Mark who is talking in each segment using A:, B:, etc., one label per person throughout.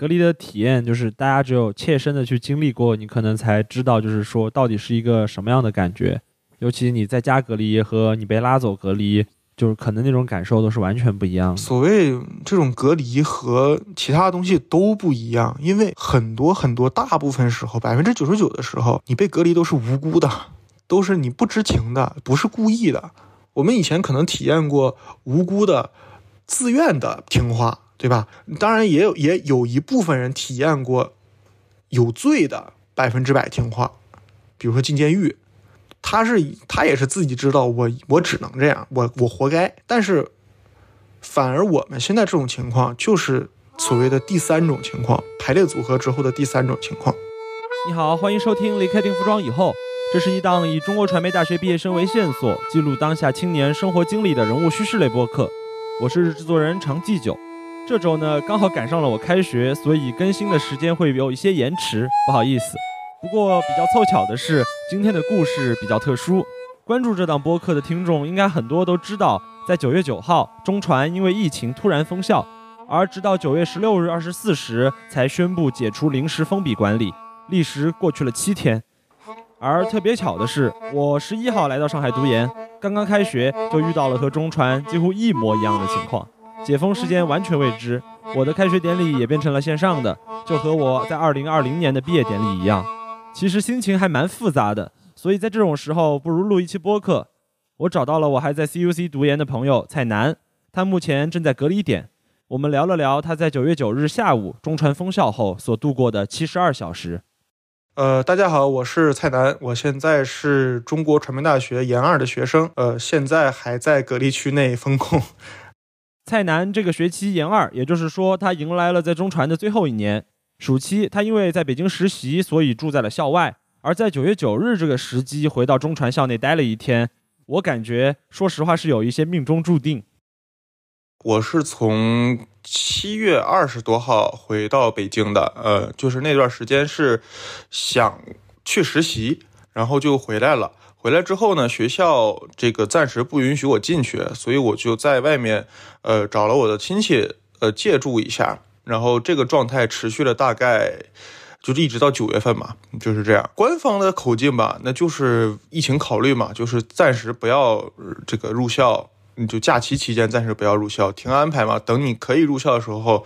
A: 隔离的体验，就是大家只有切身的去经历过，你可能才知道，就是说到底是一个什么样的感觉。尤其你在家隔离和你被拉走隔离，就是可能那种感受都是完全不一样。
B: 所谓这种隔离和其他东西都不一样，因为很多很多大部分时候，百分之九十九的时候，你被隔离都是无辜的，都是你不知情的，不是故意的。我们以前可能体验过无辜的、自愿的听话，对吧？当然也有也有一部分人体验过有罪的百分之百听话，比如说进监狱。他是他也是自己知道我我只能这样我我活该，但是反而我们现在这种情况就是所谓的第三种情况，排列组合之后的第三种情况。
A: 你好，欢迎收听离开定服装以后，这是一档以中国传媒大学毕业生为线索，记录当下青年生活经历的人物叙事类播客。我是制作人常继久。这周呢刚好赶上了我开学，所以更新的时间会有一些延迟，不好意思。不过比较凑巧的是，今天的故事比较特殊。关注这档播客的听众应该很多都知道，在九月九号，中传因为疫情突然封校，而直到九月十六日二十四时才宣布解除临时封闭管理，历时过去了七天。而特别巧的是，我十一号来到上海读研，刚刚开学就遇到了和中传几乎一模一样的情况，解封时间完全未知，我的开学典礼也变成了线上的，就和我在二零二零年的毕业典礼一样。其实心情还蛮复杂的，所以在这种时候，不如录一期播客。我找到了我还在 CUC 读研的朋友蔡楠，他目前正在隔离点。我们聊了聊他在九月九日下午中传封校后所度过的七十二小时。
B: 呃，大家好，我是蔡楠，我现在是中国传媒大学研二的学生，呃，现在还在隔离区内封控。
A: 蔡楠这个学期研二，也就是说他迎来了在中传的最后一年。暑期，他因为在北京实习，所以住在了校外。而在九月九日这个时机回到中传校内待了一天，我感觉，说实话是有一些命中注定。
B: 我是从七月二十多号回到北京的，呃，就是那段时间是想去实习，然后就回来了。回来之后呢，学校这个暂时不允许我进去，所以我就在外面，呃，找了我的亲戚，呃，借住一下。然后这个状态持续了大概，就是一直到九月份嘛，就是这样。官方的口径吧，那就是疫情考虑嘛，就是暂时不要这个入校，你就假期期间暂时不要入校，停安排嘛。等你可以入校的时候，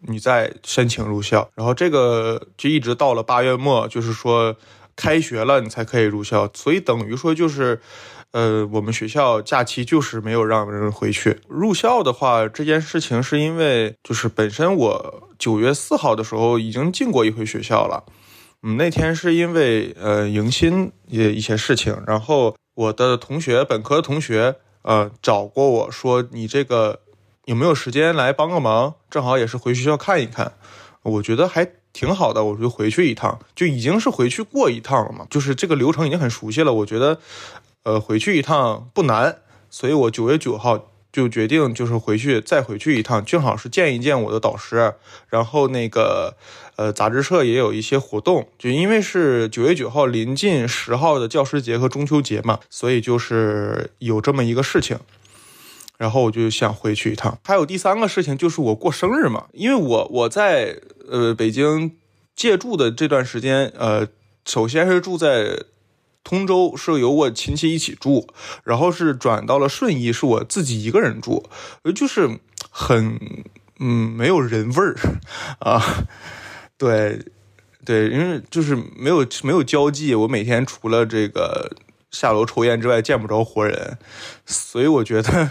B: 你再申请入校。然后这个就一直到了八月末，就是说开学了你才可以入校，所以等于说就是。呃，我们学校假期就是没有让人回去。入校的话，这件事情是因为就是本身我九月四号的时候已经进过一回学校了，嗯，那天是因为呃迎新也一些事情，然后我的同学本科的同学呃找过我说你这个有没有时间来帮个忙，正好也是回学校看一看，我觉得还挺好的，我就回去一趟，就已经是回去过一趟了嘛，就是这个流程已经很熟悉了，我觉得。呃，回去一趟不难，所以我九月九号就决定就是回去再回去一趟，正好是见一见我的导师。然后那个呃，杂志社也有一些活动，就因为是九月九号临近十号的教师节和中秋节嘛，所以就是有这么一个事情。然后我就想回去一趟。还有第三个事情就是我过生日嘛，因为我我在呃北京借住的这段时间，呃，首先是住在。通州是由我亲戚一起住，然后是转到了顺义，是我自己一个人住，就是很嗯没有人味儿 啊，对对，因为就是没有没有交际，我每天除了这个下楼抽烟之外见不着活人，所以我觉得。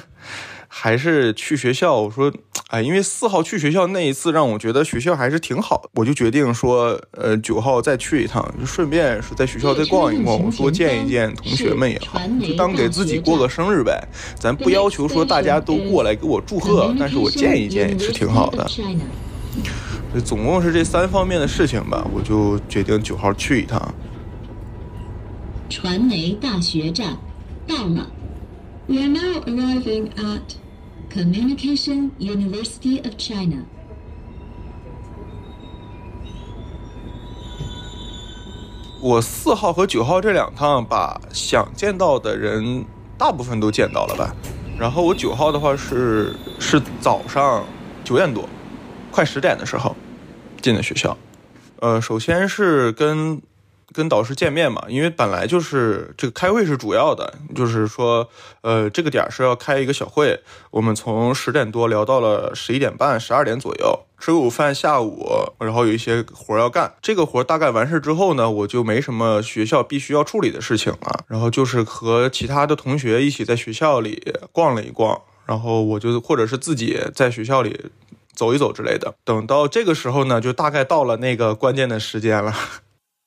B: 还是去学校，我说，哎，因为四号去学校那一次让我觉得学校还是挺好，我就决定说，呃，九号再去一趟，就顺便说在学校再逛一逛，我说见一见同学们也好，就当给自己过个生日呗。咱不要求说大家都过来给我祝贺，但是我见一见也是挺好的。总共是这三方面的事情吧，我就决定九号去一趟。
C: 传媒大学站到了，We are now arriving at. Communication University of China。
B: 我四号和九号这两趟，把想见到的人大部分都见到了吧。然后我九号的话是是早上九点多，快十点的时候，进的学校。呃，首先是跟跟导师见面嘛，因为本来就是这个开会是主要的，就是说，呃，这个点儿是要开一个小会，我们从十点多聊到了十一点半、十二点左右，吃午饭，下午然后有一些活儿要干。这个活儿大概完事之后呢，我就没什么学校必须要处理的事情了，然后就是和其他的同学一起在学校里逛了一逛，然后我就或者是自己在学校里走一走之类的。等到这个时候呢，就大概到了那个关键的时间了。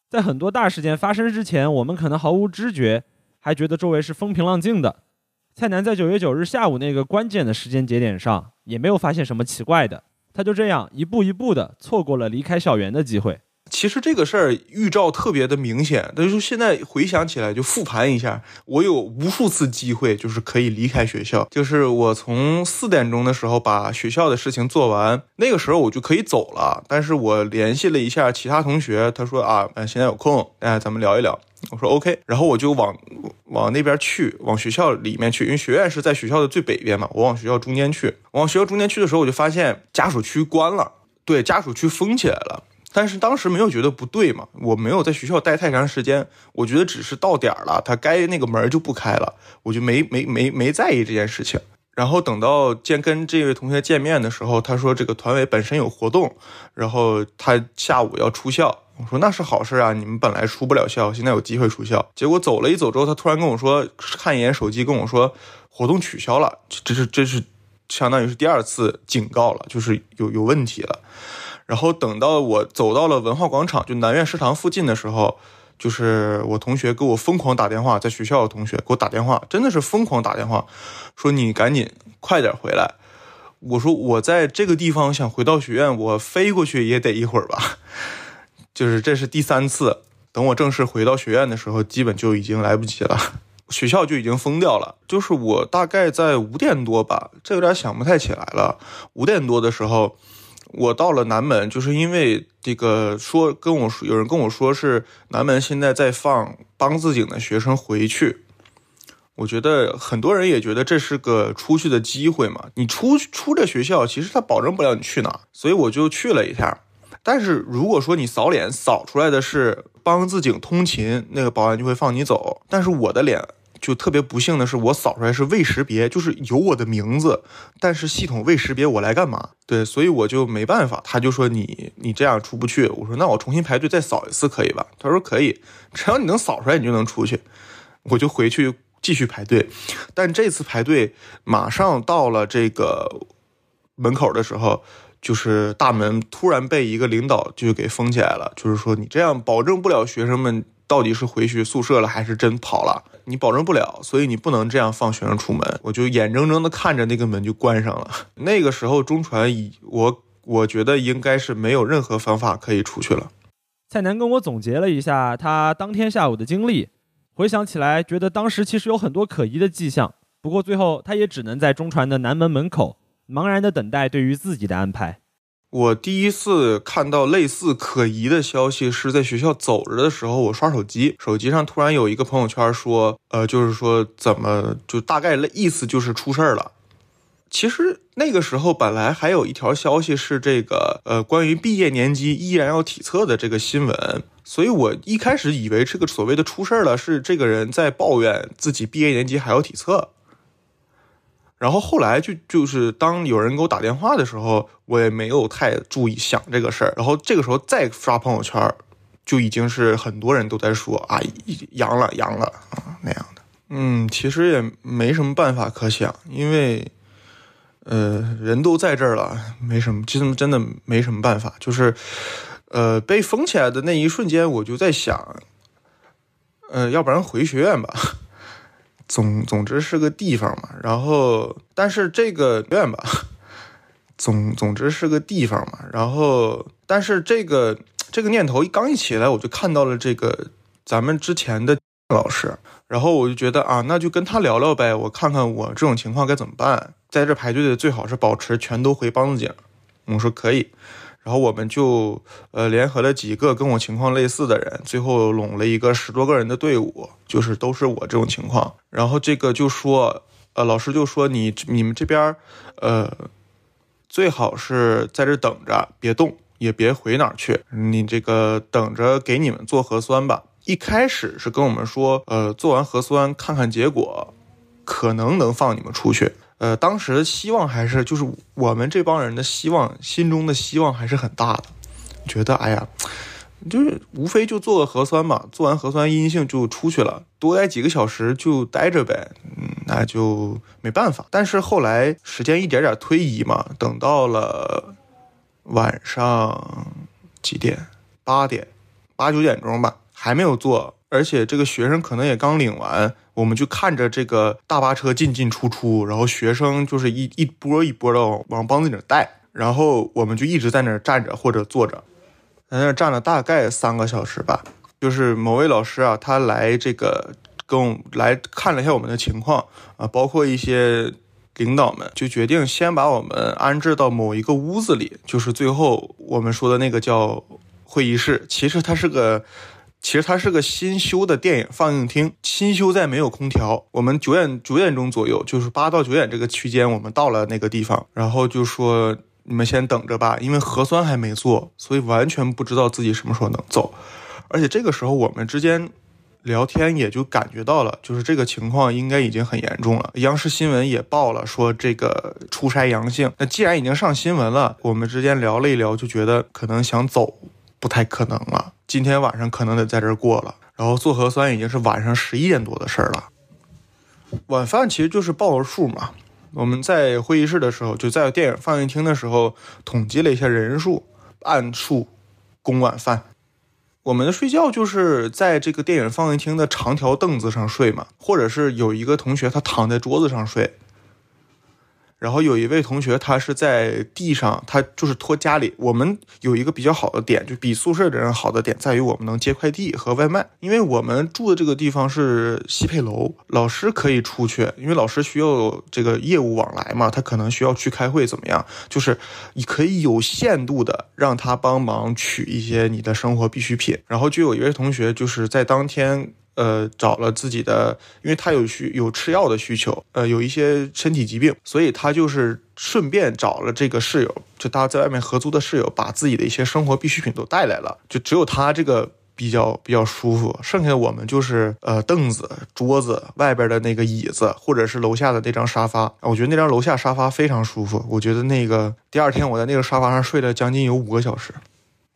A: 在很多大事件发生之前，我们可能毫无知觉，还觉得周围是风平浪静的。蔡楠在九月九日下午那个关键的时间节点上，也没有发现什么奇怪的，他就这样一步一步的错过了离开校园的机会。
B: 其实这个事儿预兆特别的明显，但是现在回想起来就复盘一下，我有无数次机会就是可以离开学校，就是我从四点钟的时候把学校的事情做完，那个时候我就可以走了。但是我联系了一下其他同学，他说啊，呃，现在有空，哎，咱们聊一聊。我说 OK，然后我就往往那边去，往学校里面去，因为学院是在学校的最北边嘛，我往学校中间去。往学校中间去的时候，我就发现家属区关了，对，家属区封起来了。但是当时没有觉得不对嘛，我没有在学校待太长时间，我觉得只是到点儿了，他该那个门就不开了，我就没没没没在意这件事情。然后等到见跟这位同学见面的时候，他说这个团委本身有活动，然后他下午要出校。我说那是好事啊，你们本来出不了校，现在有机会出校。结果走了一走之后，他突然跟我说，看一眼手机跟我说活动取消了，这是这是相当于是第二次警告了，就是有有问题了。然后等到我走到了文化广场，就南苑食堂附近的时候，就是我同学给我疯狂打电话，在学校的同学给我打电话，真的是疯狂打电话，说你赶紧快点回来。我说我在这个地方想回到学院，我飞过去也得一会儿吧。就是这是第三次，等我正式回到学院的时候，基本就已经来不及了，学校就已经封掉了。就是我大概在五点多吧，这有点想不太起来了。五点多的时候。我到了南门，就是因为这个说跟我说，有人跟我说是南门现在在放帮自警的学生回去。我觉得很多人也觉得这是个出去的机会嘛。你出出这学校，其实他保证不了你去哪，所以我就去了一下。但是如果说你扫脸扫出来的是帮自警通勤，那个保安就会放你走。但是我的脸。就特别不幸的是，我扫出来是未识别，就是有我的名字，但是系统未识别我来干嘛？对，所以我就没办法。他就说你你这样出不去。我说那我重新排队再扫一次可以吧？他说可以，只要你能扫出来，你就能出去。我就回去继续排队，但这次排队马上到了这个门口的时候，就是大门突然被一个领导就给封起来了，就是说你这样保证不了学生们。到底是回去宿舍了还是真跑了？你保证不了，所以你不能这样放学生出门。我就眼睁睁的看着那个门就关上了。那个时候中传已我我觉得应该是没有任何方法可以出去了。
A: 蔡楠跟我总结了一下他当天下午的经历，回想起来觉得当时其实有很多可疑的迹象。不过最后他也只能在中传的南门门口茫然的等待对于自己的安排。
B: 我第一次看到类似可疑的消息，是在学校走着的时候，我刷手机，手机上突然有一个朋友圈说，呃，就是说怎么就大概意思就是出事儿了。其实那个时候本来还有一条消息是这个，呃，关于毕业年级依然要体测的这个新闻，所以我一开始以为这个所谓的出事儿了，是这个人在抱怨自己毕业年级还要体测。然后后来就就是当有人给我打电话的时候，我也没有太注意想这个事儿。然后这个时候再刷朋友圈，就已经是很多人都在说啊，阳了阳了啊那样的。嗯，其实也没什么办法可想，因为呃人都在这儿了，没什么，其实真的没什么办法。就是呃被封起来的那一瞬间，我就在想，呃要不然回学院吧。总总之是个地方嘛，然后但是这个院吧，总总之是个地方嘛，然后但是这个这个念头一刚一起来，我就看到了这个咱们之前的 老师，然后我就觉得啊，那就跟他聊聊呗，我看看我这种情况该怎么办，在这排队的最好是保持全都回梆子井，我说可以。然后我们就呃联合了几个跟我情况类似的人，最后拢了一个十多个人的队伍，就是都是我这种情况。然后这个就说，呃，老师就说你你们这边，呃，最好是在这等着，别动，也别回哪儿去，你这个等着给你们做核酸吧。一开始是跟我们说，呃，做完核酸看看结果，可能能放你们出去。呃，当时的希望还是就是我们这帮人的希望，心中的希望还是很大的，觉得哎呀。就是无非就做个核酸嘛，做完核酸阴性就出去了，多待几个小时就待着呗，嗯，那就没办法。但是后来时间一点点推移嘛，等到了晚上几点？八点、八九点钟吧，还没有做，而且这个学生可能也刚领完，我们就看着这个大巴车进进出出，然后学生就是一一波一波的往帮子里带，然后我们就一直在那儿站着或者坐着。在那儿站了大概三个小时吧，就是某位老师啊，他来这个跟我来看了一下我们的情况啊，包括一些领导们，就决定先把我们安置到某一个屋子里，就是最后我们说的那个叫会议室。其实它是个，其实它是个新修的电影放映厅，新修在没有空调。我们九点九点钟左右，就是八到九点这个区间，我们到了那个地方，然后就说。你们先等着吧，因为核酸还没做，所以完全不知道自己什么时候能走。而且这个时候我们之间聊天也就感觉到了，就是这个情况应该已经很严重了。央视新闻也报了，说这个出差阳性。那既然已经上新闻了，我们之间聊了一聊，就觉得可能想走不太可能了。今天晚上可能得在这儿过了。然后做核酸已经是晚上十一点多的事儿了。晚饭其实就是报个数嘛。我们在会议室的时候，就在电影放映厅的时候，统计了一下人数，按数供晚饭。我们的睡觉就是在这个电影放映厅的长条凳子上睡嘛，或者是有一个同学他躺在桌子上睡。然后有一位同学，他是在地上，他就是托家里。我们有一个比较好的点，就比宿舍的人好的点，在于我们能接快递和外卖。因为我们住的这个地方是西配楼，老师可以出去，因为老师需要这个业务往来嘛，他可能需要去开会，怎么样？就是你可以有限度的让他帮忙取一些你的生活必需品。然后就有一位同学，就是在当天。呃，找了自己的，因为他有需有吃药的需求，呃，有一些身体疾病，所以他就是顺便找了这个室友，就他在外面合租的室友，把自己的一些生活必需品都带来了，就只有他这个比较比较舒服，剩下的我们就是呃凳子、桌子、外边的那个椅子，或者是楼下的那张沙发，我觉得那张楼下沙发非常舒服，我觉得那个第二天我在那个沙发上睡了将近有五个小时，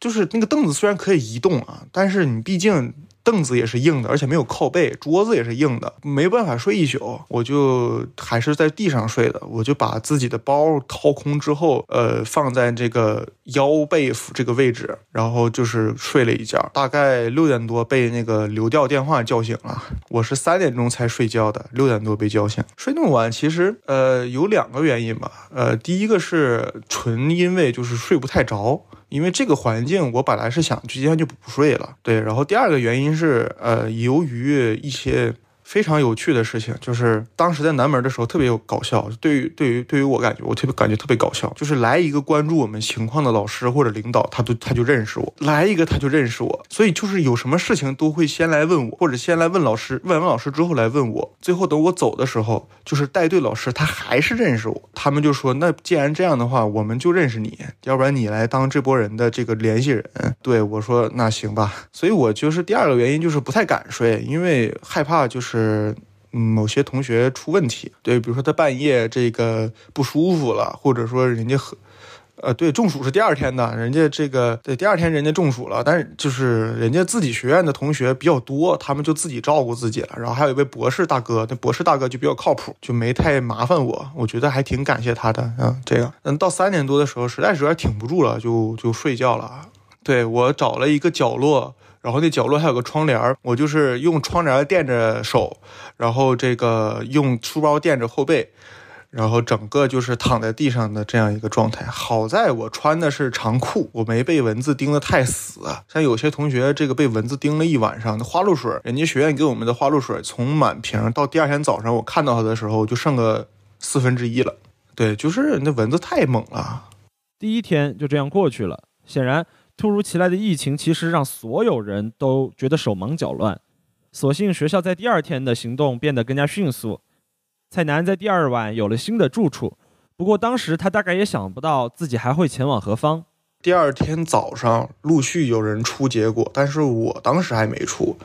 B: 就是那个凳子虽然可以移动啊，但是你毕竟。凳子也是硬的，而且没有靠背，桌子也是硬的，没办法睡一宿，我就还是在地上睡的。我就把自己的包掏空之后，呃，放在这个腰背这个位置，然后就是睡了一觉。大概六点多被那个流调电话叫醒了，我是三点钟才睡觉的，六点多被叫醒。睡那么晚，其实呃有两个原因吧，呃，第一个是纯因为就是睡不太着。因为这个环境，我本来是想今天就不睡了，对。然后第二个原因是，呃，由于一些。非常有趣的事情，就是当时在南门的时候特别有搞笑。对于对于对于我感觉，我特别感觉特别搞笑。就是来一个关注我们情况的老师或者领导，他都他就认识我；来一个他就认识我。所以就是有什么事情都会先来问我，或者先来问老师，问完老师之后来问我。最后等我走的时候，就是带队老师他还是认识我。他们就说：“那既然这样的话，我们就认识你，要不然你来当这波人的这个联系人。”对我说：“那行吧。”所以我就是第二个原因就是不太敢睡，因为害怕就是。是，某些同学出问题，对，比如说他半夜这个不舒服了，或者说人家和，呃，对，中暑是第二天的，人家这个对第二天人家中暑了，但是就是人家自己学院的同学比较多，他们就自己照顾自己了。然后还有一位博士大哥，那博士大哥就比较靠谱，就没太麻烦我，我觉得还挺感谢他的。嗯，这样，嗯，到三点多的时候，实在是有点挺不住了，就就睡觉了。对我找了一个角落。然后那角落还有个窗帘我就是用窗帘垫着手，然后这个用书包垫着后背，然后整个就是躺在地上的这样一个状态。好在我穿的是长裤，我没被蚊子叮得太死。像有些同学这个被蚊子叮了一晚上，那花露水，人家学院给我们的花露水从满瓶到第二天早上我看到它的时候就剩个四分之一了。对，就是那蚊子太猛了。
A: 第一天就这样过去了，显然。突如其来的疫情其实让所有人都觉得手忙脚乱，所幸学校在第二天的行动变得更加迅速。蔡南在第二晚有了新的住处，不过当时他大概也想不到自己还会前往何方。
B: 第二天早上陆续有人出结果，但是我当时还没出。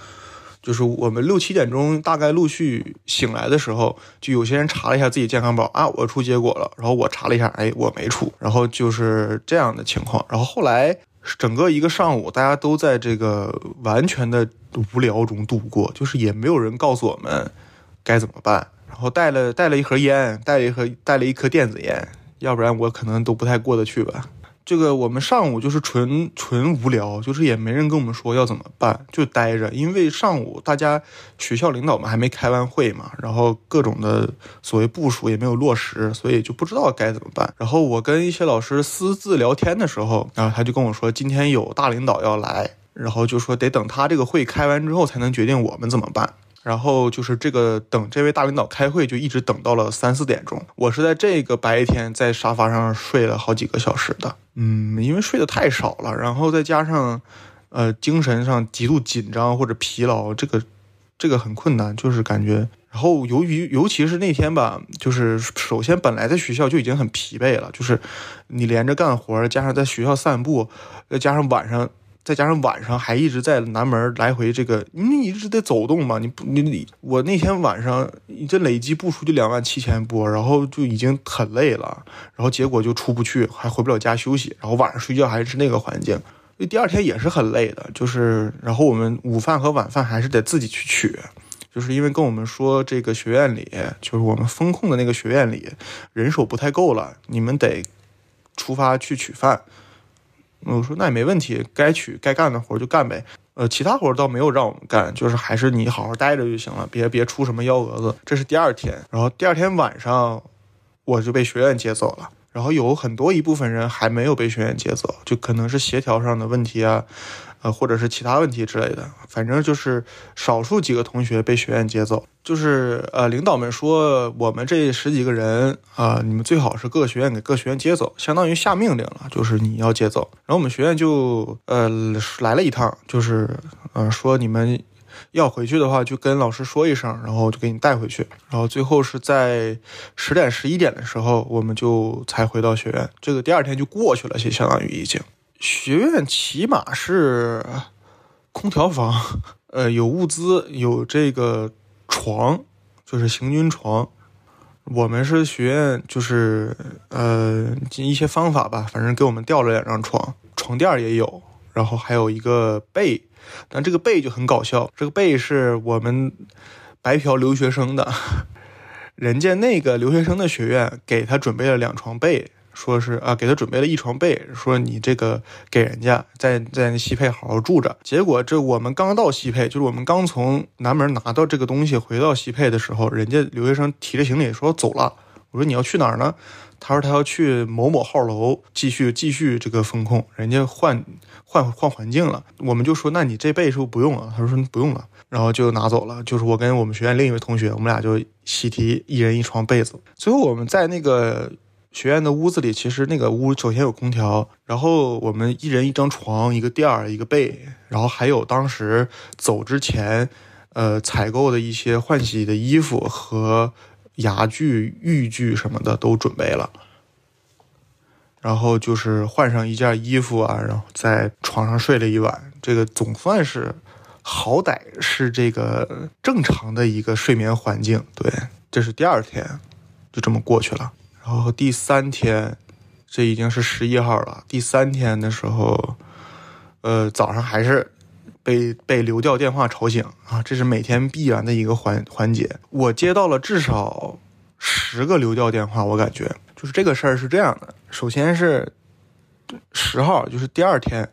B: 就是我们六七点钟大概陆续醒来的时候，就有些人查了一下自己健康宝啊，我出结果了。然后我查了一下，哎，我没出。然后就是这样的情况。然后后来整个一个上午，大家都在这个完全的无聊中度过，就是也没有人告诉我们该怎么办。然后带了带了一盒烟，带了一盒带了一颗电子烟，要不然我可能都不太过得去吧。这个我们上午就是纯纯无聊，就是也没人跟我们说要怎么办，就待着。因为上午大家学校领导们还没开完会嘛，然后各种的所谓部署也没有落实，所以就不知道该怎么办。然后我跟一些老师私自聊天的时候，然后他就跟我说，今天有大领导要来，然后就说得等他这个会开完之后才能决定我们怎么办。然后就是这个等这位大领导开会，就一直等到了三四点钟。我是在这个白天在沙发上睡了好几个小时的，嗯，因为睡得太少了，然后再加上，呃，精神上极度紧张或者疲劳，这个这个很困难，就是感觉。然后由于尤其是那天吧，就是首先本来在学校就已经很疲惫了，就是你连着干活，加上在学校散步，再加上晚上。再加上晚上还一直在南门来回这个，你一直得走动嘛，你不你你我那天晚上这累计步数就两万七千步，然后就已经很累了，然后结果就出不去，还回不了家休息，然后晚上睡觉还是那个环境，所以第二天也是很累的，就是然后我们午饭和晚饭还是得自己去取，就是因为跟我们说这个学院里就是我们风控的那个学院里人手不太够了，你们得出发去取饭。我说那也没问题，该取该干的活就干呗。呃，其他活倒没有让我们干，就是还是你好好待着就行了，别别出什么幺蛾子。这是第二天，然后第二天晚上我就被学院接走了，然后有很多一部分人还没有被学院接走，就可能是协调上的问题啊。呃，或者是其他问题之类的，反正就是少数几个同学被学院接走。就是呃，领导们说我们这十几个人啊，你们最好是各个学院给各学院接走，相当于下命令了，就是你要接走。然后我们学院就呃来了一趟，就是呃说你们要回去的话，就跟老师说一声，然后就给你带回去。然后最后是在十点十一点的时候，我们就才回到学院。这个第二天就过去了，就相当于已经。学院起码是空调房，呃，有物资，有这个床，就是行军床。我们是学院，就是呃一些方法吧，反正给我们调了两张床，床垫也有，然后还有一个被。但这个被就很搞笑，这个被是我们白嫖留学生的，人家那个留学生的学院给他准备了两床被。说是啊，给他准备了一床被，说你这个给人家在在那西配好好住着。结果这我们刚到西配，就是我们刚从南门拿到这个东西回到西配的时候，人家留学生提着行李说走了。我说你要去哪儿呢？他说他要去某某号楼继续继续这个风控，人家换换换环境了。我们就说那你这被是不是不用了？他说不用了，然后就拿走了。就是我跟我们学院另一位同学，我们俩就喜提一人一床被子。最后我们在那个。学院的屋子里，其实那个屋首先有空调，然后我们一人一张床，一个垫儿，一个被，然后还有当时走之前，呃，采购的一些换洗的衣服和牙具、浴具什么的都准备了。然后就是换上一件衣服啊，然后在床上睡了一晚，这个总算是好歹是这个正常的一个睡眠环境。对，这是第二天，就这么过去了。然后第三天，这已经是十一号了。第三天的时候，呃，早上还是被被流调电话吵醒啊，这是每天必然的一个环环节。我接到了至少十个流调电话，我感觉就是这个事儿是这样的。首先是十号，就是第二天，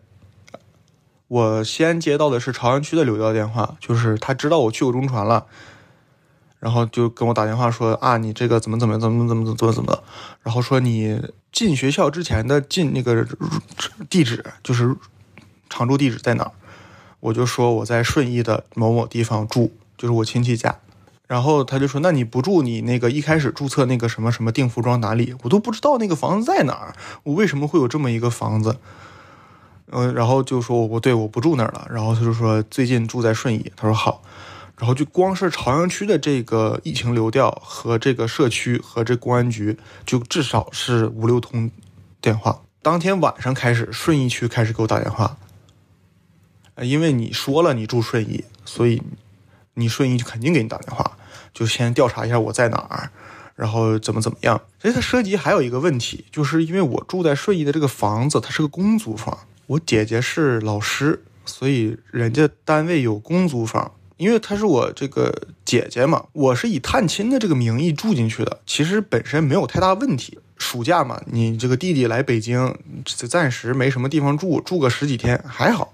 B: 我先接到的是朝阳区的流调电话，就是他知道我去过中传了。然后就跟我打电话说啊，你这个怎么怎么怎么怎么怎么怎么怎么，然后说你进学校之前的进那个地址就是常住地址在哪儿，我就说我在顺义的某某地方住，就是我亲戚家。然后他就说，那你不住你那个一开始注册那个什么什么定服装哪里，我都不知道那个房子在哪儿，我为什么会有这么一个房子？嗯，然后就说我对我不住那儿了，然后他就说最近住在顺义，他说好。然后就光是朝阳区的这个疫情流调和这个社区和这公安局，就至少是五六通电话。当天晚上开始，顺义区开始给我打电话，因为你说了你住顺义，所以你顺义就肯定给你打电话，就先调查一下我在哪儿，然后怎么怎么样。所以它涉及还有一个问题，就是因为我住在顺义的这个房子，它是个公租房，我姐姐是老师，所以人家单位有公租房。因为她是我这个姐姐嘛，我是以探亲的这个名义住进去的，其实本身没有太大问题。暑假嘛，你这个弟弟来北京，暂时没什么地方住，住个十几天还好。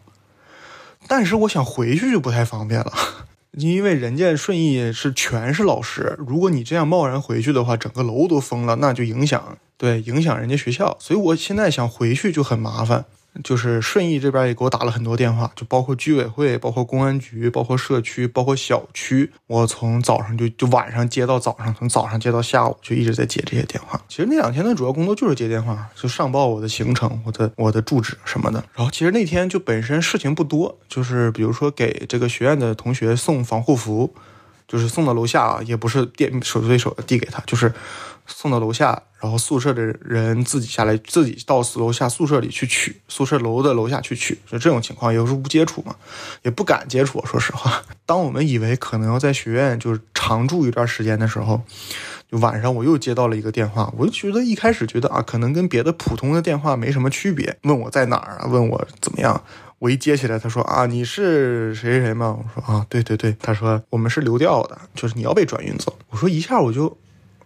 B: 但是我想回去就不太方便了，因为人家顺义是全是老师，如果你这样贸然回去的话，整个楼都封了，那就影响对影响人家学校，所以我现在想回去就很麻烦。就是顺义这边也给我打了很多电话，就包括居委会、包括公安局、包括社区、包括小区。我从早上就就晚上接到早上，从早上接到下午，就一直在接这些电话。其实那两天的主要工作就是接电话，就上报我的行程、我的我的住址什么的。然后其实那天就本身事情不多，就是比如说给这个学院的同学送防护服，就是送到楼下啊，也不是电手对手的递给他，就是送到楼下，然后宿舍的人自己下来，自己到楼下宿舍里去取，宿舍楼的楼下去取，就这种情况，有时候不接触嘛，也不敢接触。说实话，当我们以为可能要在学院就是常住一段时间的时候，就晚上我又接到了一个电话，我就觉得一开始觉得啊，可能跟别的普通的电话没什么区别，问我在哪儿啊，问我怎么样。我一接起来，他说啊，你是谁谁谁吗？我说啊，对对对。他说我们是流调的，就是你要被转运走。我说一下我就，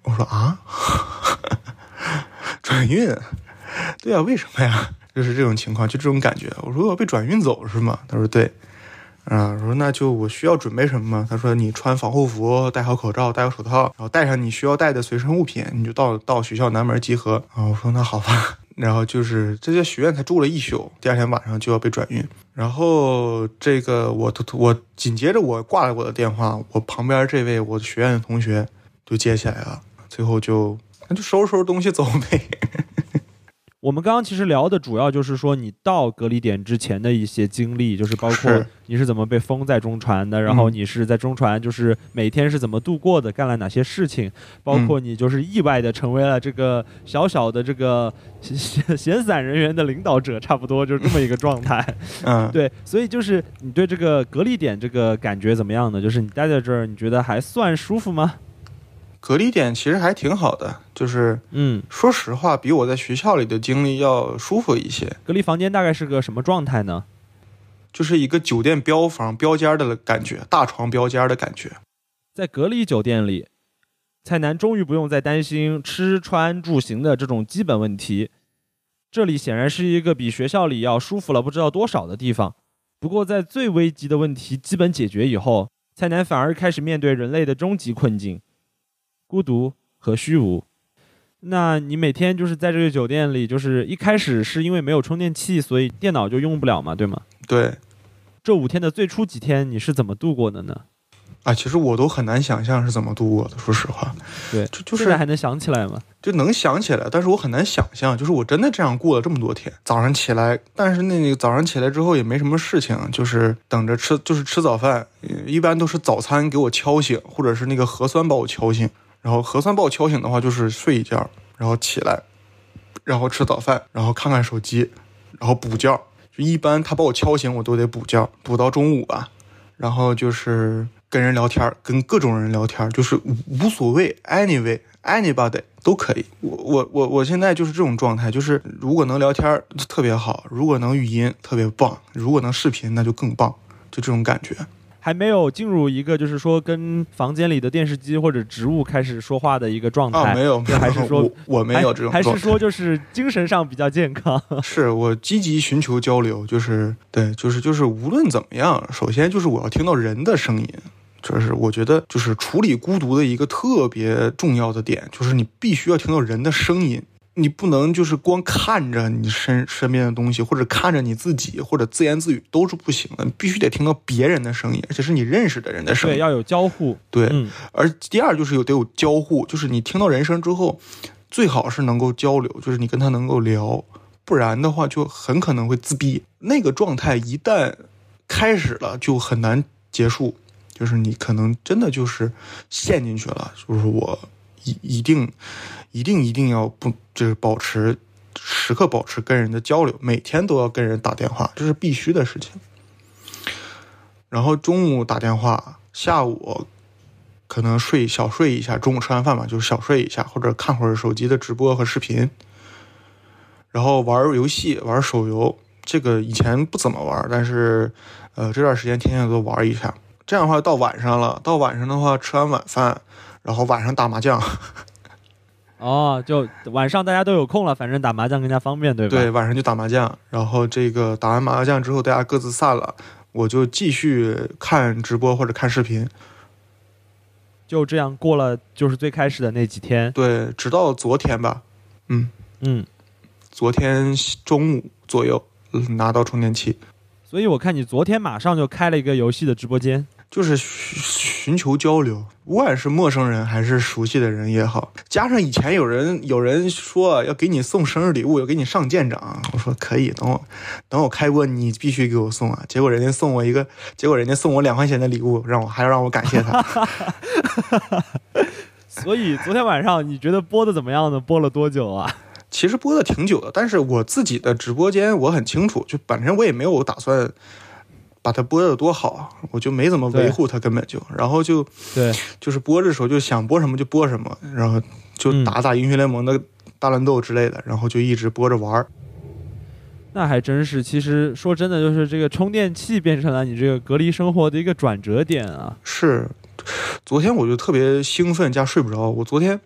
B: 我说啊，转运，对啊，为什么呀？就是这种情况，就这种感觉。我说我被转运走是吗？他说对。啊，我说那就我需要准备什么吗？他说你穿防护服，戴好口罩，戴好手套，然后带上你需要带的随身物品，你就到到学校南门集合。啊，我说那好吧。然后就是这在学院才住了一宿，第二天晚上就要被转运。然后这个我我紧接着我挂了我的电话，我旁边这位我学院的同学就接起来了，最后就那就收拾收拾东西走呗。
A: 我们刚刚其实聊的主要就是说你到隔离点之前的一些经历，就是包括你是怎么被封在中传的，然后
B: 嗯
A: 你是在中传就是每天是怎么度过的，干了哪些事情，包括你就是意外的成为了这个小小的这个闲 闲闲散人员的领导者，差不多就是这么一个状态。
B: 嗯，
A: 对，所以就是你对这个隔离点这个感觉怎么样呢？就是你待在这儿，你觉得还算舒服吗？
B: 隔离点其实还挺好的，就是
A: 嗯，
B: 说实话，比我在学校里的经历要舒服一些。
A: 隔离房间大概是个什么状态呢？
B: 就是一个酒店标房标间儿的感觉，大床标间儿的感觉。
A: 在隔离酒店里，蔡楠终于不用再担心吃穿住行的这种基本问题。这里显然是一个比学校里要舒服了不知道多少的地方。不过，在最危急的问题基本解决以后，蔡楠反而开始面对人类的终极困境——孤独和虚无。那你每天就是在这个酒店里，就是一开始是因为没有充电器，所以电脑就用不了嘛，对吗？
B: 对，
A: 这五天的最初几天，你是怎么度过的呢？
B: 啊，其实我都很难想象是怎么度过的。说实话，
A: 对，
B: 就就是
A: 现在还能想起来吗？
B: 就能想起来，但是我很难想象，就是我真的这样过了这么多天。早上起来，但是那个早上起来之后也没什么事情，就是等着吃，就是吃早饭，呃一般都是早餐给我敲醒，或者是那个核酸把我敲醒。然后核酸把我敲醒的话，就是睡一觉，然后起来，然后吃早饭，然后看看手机，然后补觉。就一般他把我敲醒，我都得补觉，补到中午吧。然后就是跟人聊天，跟各种人聊天，就是无所谓，anyway anybody 都可以。我我我我现在就是这种状态，就是如果能聊天特别好，如果能语音特别棒，如果能视频那就更棒，就这种感觉。
A: 还没有进入一个就是说跟房间里的电视机或者植物开始说话的一个状态，
B: 啊，没有，没有，
A: 还是说
B: 我我没有这种
A: 还是说就是精神上比较健康？
B: 是我积极寻求交流，就是对，就是就是无论怎么样，首先就是我要听到人的声音，就是我觉得就是处理孤独的一个特别重要的点，就是你必须要听到人的声音。你不能就是光看着你身身边的东西，或者看着你自己，或者自言自语都是不行的，你必须得听到别人的声音，而且是你认识的人的声
A: 对，
B: 音。
A: 要有交互。
B: 对，
A: 嗯，
B: 而第二就是有得有交互，就是你听到人声之后，最好是能够交流，就是你跟他能够聊，不然的话就很可能会自闭。那个状态一旦开始了，就很难结束，就是你可能真的就是陷进去了。就是我一一定一定一定要不就是保持时刻保持跟人的交流，每天都要跟人打电话，这是必须的事情。然后中午打电话，下午可能睡小睡一下，中午吃完饭嘛，就小睡一下，或者看会儿手机的直播和视频。然后玩游戏，玩手游，这个以前不怎么玩，但是呃这段时间天天都玩一下。这样的话到晚上了，到晚上的话吃完晚饭，然后晚上打麻将。
A: 哦，就晚上大家都有空了，反正打麻将更加方便，对吧？
B: 对，晚上就打麻将，然后这个打完麻将之后，大家各自散了，我就继续看直播或者看视频。
A: 就这样过了，就是最开始的那几天。
B: 对，直到昨天吧，嗯
A: 嗯，
B: 昨天中午左右拿到充电器。
A: 所以我看你昨天马上就开了一个游戏的直播间。
B: 就是寻求交流，不管是陌生人还是熟悉的人也好。加上以前有人有人说要给你送生日礼物，要给你上舰长，我说可以，等我等我开播，你必须给我送啊。结果人家送我一个，结果人家送我两块钱的礼物，让我还要让我感谢他。
A: 所以昨天晚上你觉得播的怎么样呢？播了多久啊？
B: 其实播的挺久的，但是我自己的直播间我很清楚，就本身我也没有打算。把它播的有多好，我就没怎么维护它，根本就，然后就，
A: 对，
B: 就是播的时候就想播什么就播什么，然后就打打英雄联盟的大乱斗之类的，然后就一直播着玩儿。
A: 那还真是，其实说真的，就是这个充电器变成了你这个隔离生活的一个转折点啊。
B: 是，昨天我就特别兴奋加睡不着，我昨天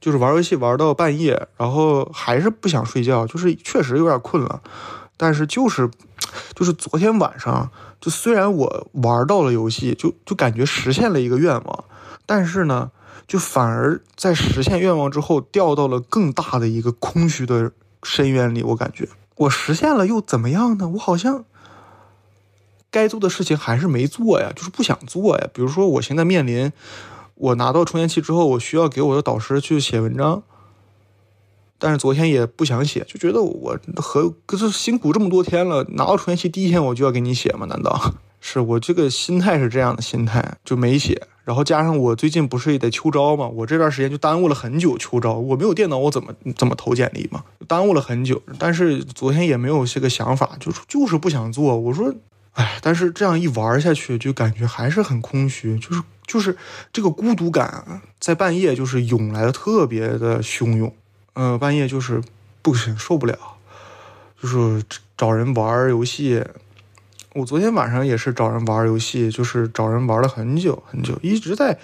B: 就是玩游戏玩到半夜，然后还是不想睡觉，就是确实有点困了，但是就是。就是昨天晚上，就虽然我玩到了游戏，就就感觉实现了一个愿望，但是呢，就反而在实现愿望之后掉到了更大的一个空虚的深渊里。我感觉我实现了又怎么样呢？我好像该做的事情还是没做呀，就是不想做呀。比如说，我现在面临我拿到充电器之后，我需要给我的导师去写文章。但是昨天也不想写，就觉得我和可是辛苦这么多天了，拿到充电器第一天我就要给你写吗？难道 是我这个心态是这样的心态就没写？然后加上我最近不是也得秋招吗？我这段时间就耽误了很久秋招，我没有电脑，我怎么怎么投简历嘛？耽误了很久。但是昨天也没有这个想法，就是就是不想做。我说，哎，但是这样一玩下去，就感觉还是很空虚，就是就是这个孤独感在半夜就是涌来的特别的汹涌。嗯，半夜就是不行，受不了，就是找人玩游戏。我昨天晚上也是找人玩游戏，就是找人玩了很久很久，一直在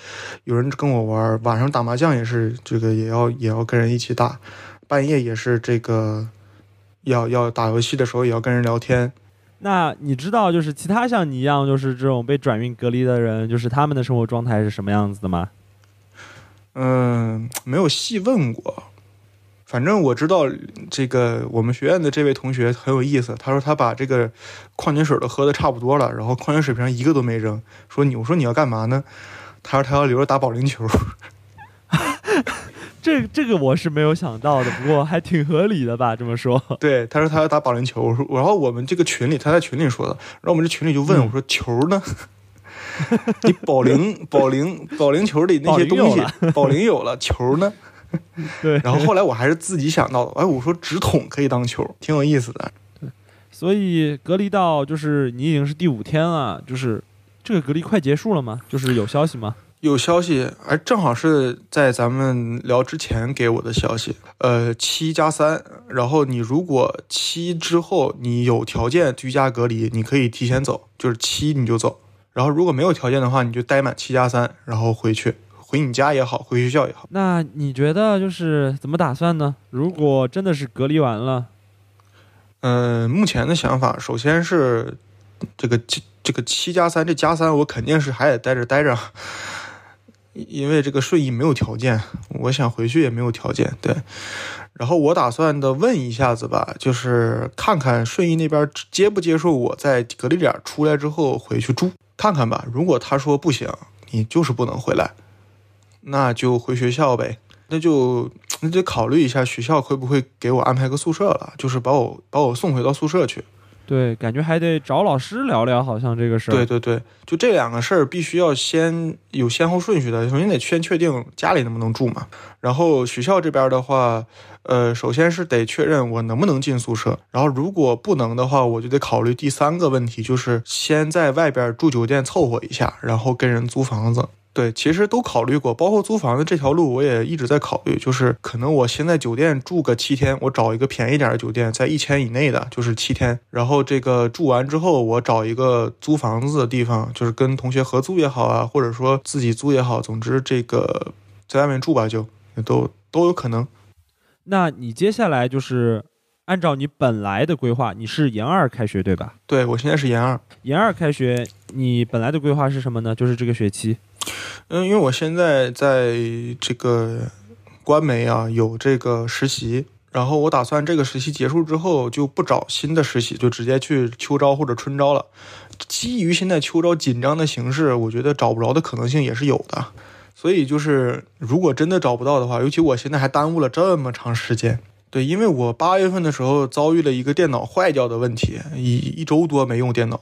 B: 有人跟我玩。晚上打麻将也是这个，也要也要跟人一起打。半夜也是这个，要要打游戏的时候也要跟人聊天。
A: 那你知道，就是其他像你一样，就是这种被转运隔离的人，就是他们的生活状态是什么样子的吗？
B: 嗯，没有细问过。反正我知道，这个我们学院的这位同学很有意思。他说他把这个矿泉水都喝的差不多了，然后矿泉水瓶一个都没扔。说你，我说你要干嘛呢？他说他要留着打保龄球。
A: 这 这个我是没有想到的，不过还挺合理的吧？这么说。
B: 对，他说他要打保龄球。我说，然后我们这个群里，他在群里说的。然后我们这群里就问我说：“球呢？你保龄保龄保龄球里那些东西，保龄有了，球呢？”
A: 对，
B: 然后后来我还是自己想到的，哎，我说直筒可以当球，挺有意思的。
A: 对，所以隔离到就是你已经是第五天了，就是这个隔离快结束了吗？就是有消息吗？
B: 有消息，哎，正好是在咱们聊之前给我的消息。呃，七加三，然后你如果七之后你有条件居家隔离，你可以提前走，就是七你就走。然后如果没有条件的话，你就待满七加三，然后回去。回你家也好，回学校也好。
A: 那你觉得就是怎么打算呢？如果真的是隔离完了，
B: 嗯，目前的想法，首先是这个这这个七加三，这加三我肯定是还得待着待着，因为这个顺义没有条件，我想回去也没有条件。对，然后我打算的问一下子吧，就是看看顺义那边接不接受我在隔离点出来之后回去住，看看吧。如果他说不行，你就是不能回来。那就回学校呗，那就那得考虑一下学校会不会给我安排个宿舍了，就是把我把我送回到宿舍去。
A: 对，感觉还得找老师聊聊，好像这个事儿。
B: 对对对，就这两个事儿必须要先有先后顺序的，首先得先确定家里能不能住嘛，然后学校这边的话，呃，首先是得确认我能不能进宿舍，然后如果不能的话，我就得考虑第三个问题，就是先在外边住酒店凑合一下，然后跟人租房子。对，其实都考虑过，包括租房子这条路，我也一直在考虑。就是可能我先在酒店住个七天，我找一个便宜点的酒店，在一千以内的，就是七天。然后这个住完之后，我找一个租房子的地方，就是跟同学合租也好啊，或者说自己租也好，总之这个在外面住吧，就都都有可能。
A: 那你接下来就是按照你本来的规划，你是研二开学对吧？
B: 对我现在是研二，
A: 研二开学，你本来的规划是什么呢？就是这个学期。
B: 嗯，因为我现在在这个官媒啊有这个实习，然后我打算这个实习结束之后就不找新的实习，就直接去秋招或者春招了。基于现在秋招紧张的形势，我觉得找不着的可能性也是有的。所以就是如果真的找不到的话，尤其我现在还耽误了这么长时间。对，因为我八月份的时候遭遇了一个电脑坏掉的问题，一一周多没用电脑。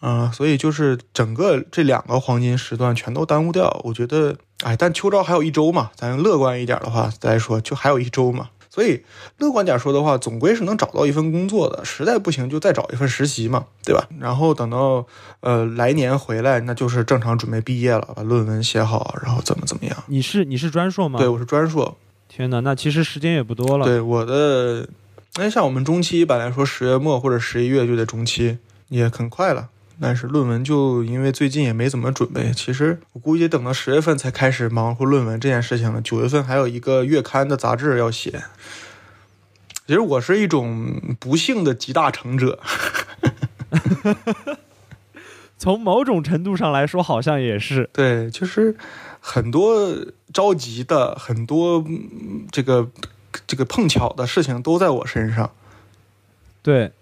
B: 嗯，所以就是整个这两个黄金时段全都耽误掉，我觉得，哎，但秋招还有一周嘛，咱乐观一点的话再说，就还有一周嘛，所以乐观点说的话，总归是能找到一份工作的，实在不行就再找一份实习嘛，对吧？然后等到呃来年回来，那就是正常准备毕业了，把论文写好，然后怎么怎么样？
A: 你是你是专硕吗？
B: 对，我是专硕。
A: 天哪，那其实时间也不多了。
B: 对，我的，那像我们中期一般来说，十月末或者十一月就得中期，也很快了。但是论文就因为最近也没怎么准备，其实我估计等到十月份才开始忙活论文这件事情了。九月份还有一个月刊的杂志要写。其实我是一种不幸的集大成者。
A: 从某种程度上来说，好像也是。
B: 对，就是很多着急的，很多这个这个碰巧的事情都在我身上。
A: 对。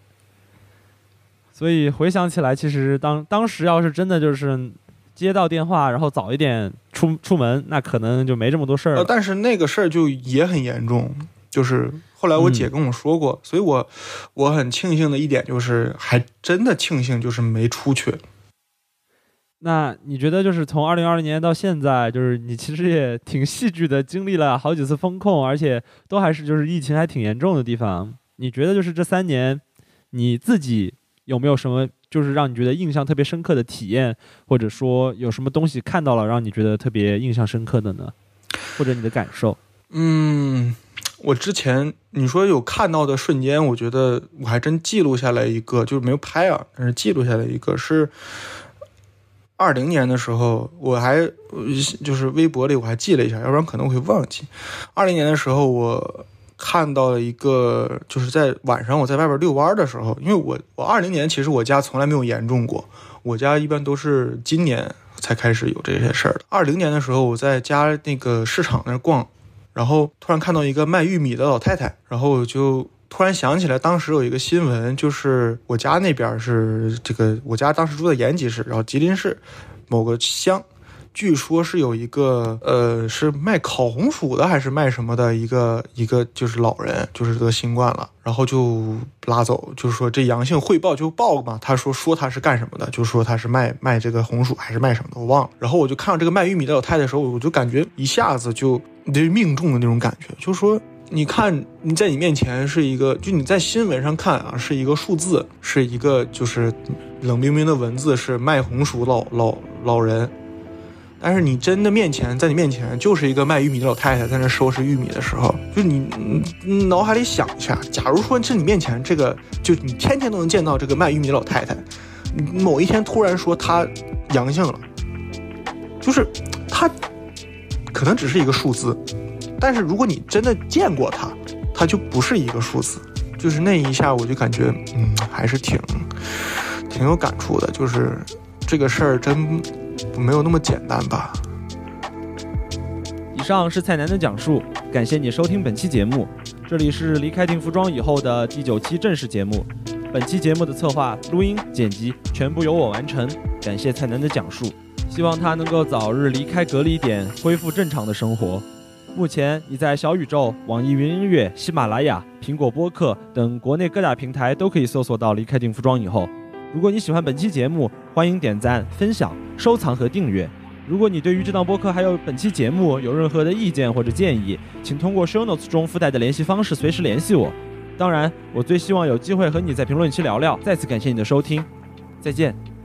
A: 所以回想起来，其实当当时要是真的就是接到电话，然后早一点出出门，那可能就没这么多事儿了。
B: 但是那个事儿就也很严重，就是后来我姐跟我说过，所以我我很庆幸的一点就是，还真的庆幸就是没出去。
A: 那你觉得就是从二零二零年到现在，就是你其实也挺戏剧的，经历了好几次风控，而且都还是就是疫情还挺严重的地方。你觉得就是这三年你自己？有没有什么就是让你觉得印象特别深刻的体验，或者说有什么东西看到了让你觉得特别印象深刻的呢？或者你的感受？
B: 嗯，我之前你说有看到的瞬间，我觉得我还真记录下来一个，就是没有拍啊，但是记录下来一个是二零年的时候，我还就是微博里我还记了一下，要不然可能会忘记。二零年的时候我。看到了一个，就是在晚上我在外边遛弯的时候，因为我我二零年其实我家从来没有严重过，我家一般都是今年才开始有这些事儿的。二零年的时候我在家那个市场那逛，然后突然看到一个卖玉米的老太太，然后我就突然想起来，当时有一个新闻，就是我家那边是这个，我家当时住在延吉市，然后吉林市某个乡。据说是有一个，呃，是卖烤红薯的还是卖什么的一个一个就是老人，就是得新冠了，然后就拉走，就是说这阳性汇报就报嘛。他说说他是干什么的，就说他是卖卖这个红薯还是卖什么的，我忘了。然后我就看到这个卖玉米的老太太的时候，我就感觉一下子就这命中的那种感觉，就是说你看你在你面前是一个，就你在新闻上看啊是一个数字，是一个就是冷冰冰的文字，是卖红薯老老老人。但是你真的面前，在你面前就是一个卖玉米的老太太在那收拾玉米的时候，就你你脑海里想一下，假如说是你面前这个，就你天天都能见到这个卖玉米的老太太，某一天突然说她阳性了，就是她可能只是一个数字，但是如果你真的见过她，她就不是一个数字，就是那一下我就感觉，嗯，还是挺挺有感触的，就是这个事儿真。没有那么简单吧。
A: 以上是蔡楠的讲述，感谢你收听本期节目。这里是离开定服装以后的第九期正式节目。本期节目的策划、录音、剪辑全部由我完成。感谢蔡楠的讲述，希望他能够早日离开隔离点，恢复正常的生活。目前你在小宇宙、网易云音乐、喜马拉雅、苹果播客等国内各大平台都可以搜索到《离开定服装以后》。如果你喜欢本期节目，欢迎点赞、分享、收藏和订阅。如果你对于这档播客还有本期节目有任何的意见或者建议，请通过 show notes 中附带的联系方式随时联系我。当然，我最希望有机会和你在评论区聊聊。再次感谢你的收听，再见。